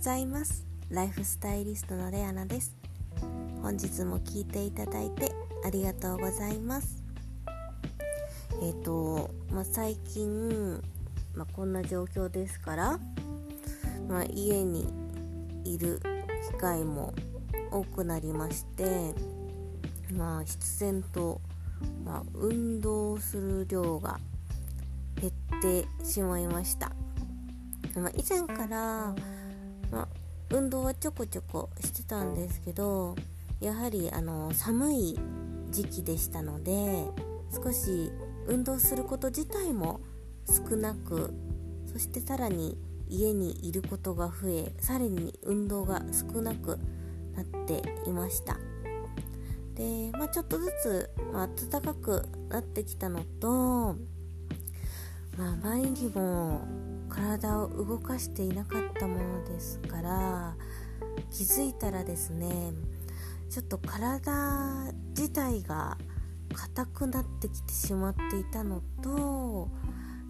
ざいます。ライフスタイリストのレアナです。本日も聞いていただいてありがとうございます。えっ、ー、と、まあ、最近、まあ、こんな状況ですから、まあ、家にいる機会も多くなりましてまあ必然と、まあ、運動する量が減ってしまいました、まあ、以前から、運動はちょこちょこしてたんですけどやはりあの寒い時期でしたので少し運動すること自体も少なくそしてさらに家にいることが増えさらに運動が少なくなっていました。で、まあ、ちょっとずつ、まあ、暖かくなってきたのと、まあ、前にも体を動かしていなかったものですから気づいたらですねちょっと体自体が硬くなってきてしまっていたのと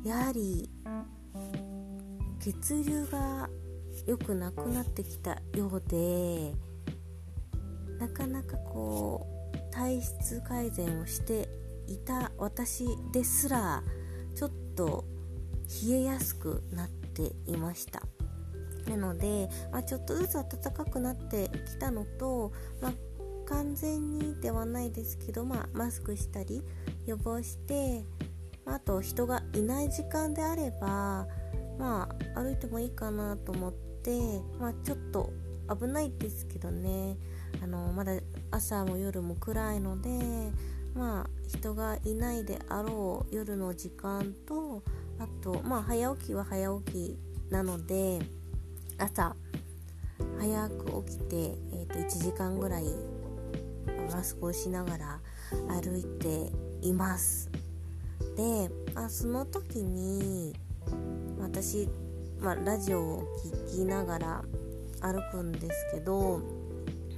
やはり血流が良くなくなってきたようでなかなかこう体質改善をしていた私ですらちょっと冷えやすくなっていました。なので、まあ、ちょっとずつ暖かくなってきたのと、まあ、完全にではないですけど、まあ、マスクしたり予防して、まあ、あと人がいない時間であれば、まあ、歩いてもいいかなと思って、まあ、ちょっと危ないですけどね。あのまだ朝も夜も暗いのでまあ人がいないであろう夜の時間とあとまあ早起きは早起きなので朝早く起きて、えー、と1時間ぐらいマスクをしながら歩いています。で、まあ、その時に私、まあ、ラジオを聴きながら歩くんですけど、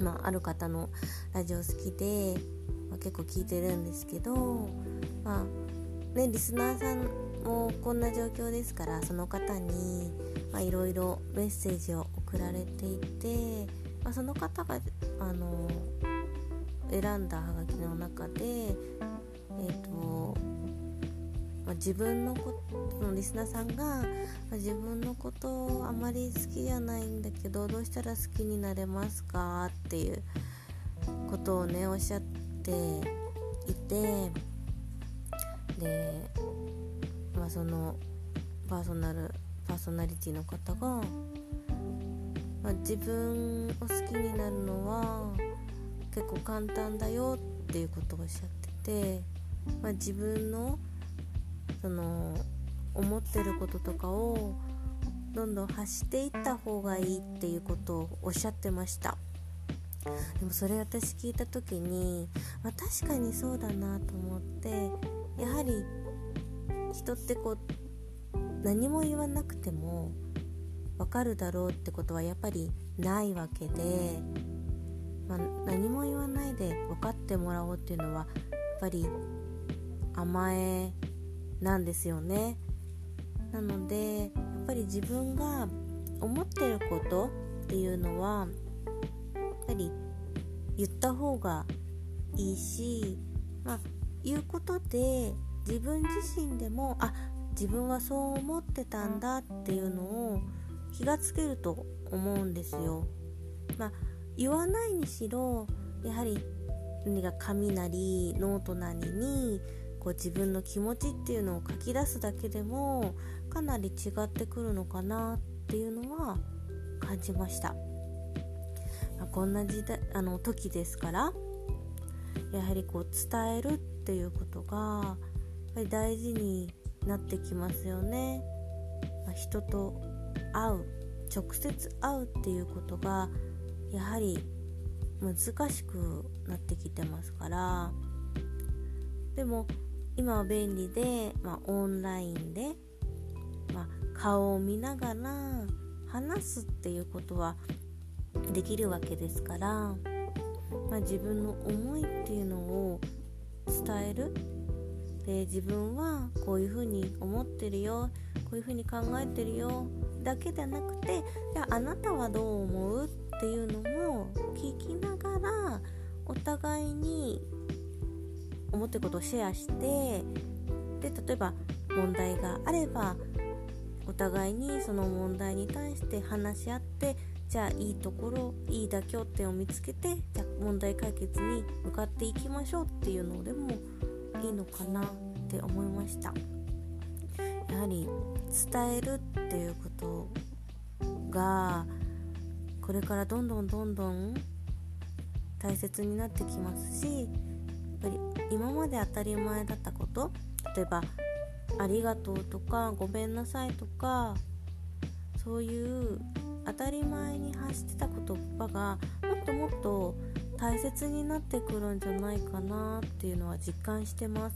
まあ、ある方のラジオ好きで、まあ、結構聞いてるんですけど、まあね、リスナーさんもうこんな状況ですからその方にいろいろメッセージを送られていて、まあ、その方があの選んだハガキの中で、えーとまあ、自分のことのリスナーさんが、まあ、自分のことをあまり好きじゃないんだけどどうしたら好きになれますかっていうことをねおっしゃっていてで、ま、そのパーソナルパーソナリティの方が、まあ、自分を好きになるのは結構簡単だよっていうことをおっしゃってて、まあ、自分のその思ってることとかをどんどん発していった方がいいっていうことをおっしゃってました。でもそれ私聞いた時に、まあ、確かにそうだなと思ってやはり人ってこう何も言わなくても分かるだろうってことはやっぱりないわけでまあ、何も言わないで分かってもらおうっていうのはやっぱり甘えなんですよね。なのでやっぱり自分が思ってることっていうのはやっぱり言った方がいいし、まあ、言うことで自分自身でもあ自分はそう思ってたんだっていうのを気がつけると思うんですよ。まあ言わないにしろやはり何か紙なりノートなりにこう自分の気持ちっていうのを書き出すだけでもかなり違ってくるのかなっていうのは感じました、まあ、こんな時代あの時ですからやはりこう伝えるっていうことがぱり大事になってきますよね、まあ、人と会う直接会うっていうことがやはり難しくなってきてますから。でも今は便利で、まあ、オンラインで、まあ、顔を見ながら話すっていうことはできるわけですから、まあ、自分の思いっていうのを伝えるで自分はこういうふうに思ってるよこういうふうに考えてるよだけでなくてじゃああなたはどう思うっていうのも聞きながらお互いに思ってることをシェアしてで例えば問題があればお互いにその問題に対して話し合ってじゃあいいところいい妥協点を見つけてじゃあ問題解決に向かっていきましょうっていうのでもいいのかなって思いました。やはり伝えるっていうことがこれからどんどんどんどん大切になってきますしやっぱり今まで当たり前だったこと例えば「ありがとう」とか「ごめんなさい」とかそういう当たり前に発してた言葉がもっともっと大切になってくるんじゃないかなっていうのは実感してます。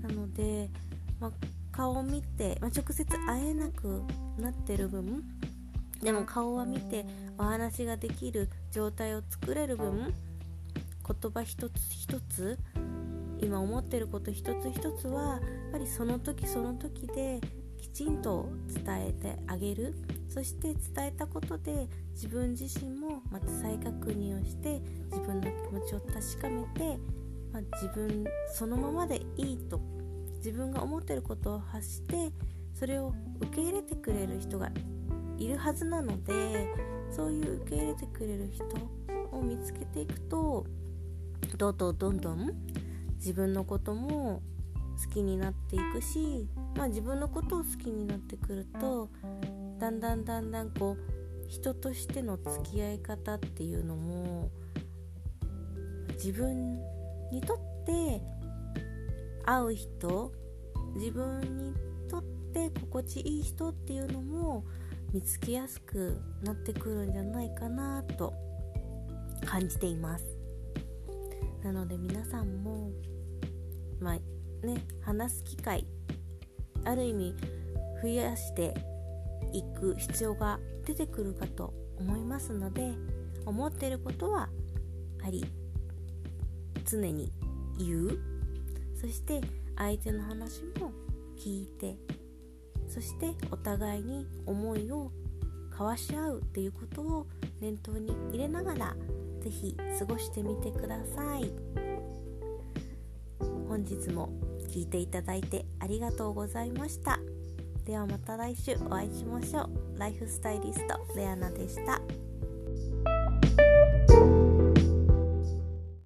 なので、まあ、顔を見て、まあ、直接会えなくなってる分でも顔は見てお話ができる状態を作れる分言葉一つ一つ今思ってること一つ一つはやっぱりその時その時できちんと伝えてあげる。そして伝えたことで自分自身もまた再確認をして自分の気持ちを確かめて、まあ、自分そのままでいいと自分が思ってることを発してそれを受け入れてくれる人がいるはずなのでそういう受け入れてくれる人を見つけていくとどんどんどんどん自分のことも好きになっていくし、まあ、自分のことを好きになってくるとだんだんだんだんこう人としての付き合い方っていうのも自分にとって会う人自分にとって心地いい人っていうのも見つけやすくなってくるんじゃないかなと感じています。なので皆さんもまあね話す機会ある意味増やしていく必要が出てくるかと思いますので思っていることはあり常に言う。そして相手の話も聞いてそしてお互いに思いを交わし合うっていうことを念頭に入れながら是非過ごしてみてください。本日も聞いていただいてありがとうございました。ではまた来週お会いしましょう。ライフスタイリストレアナでした。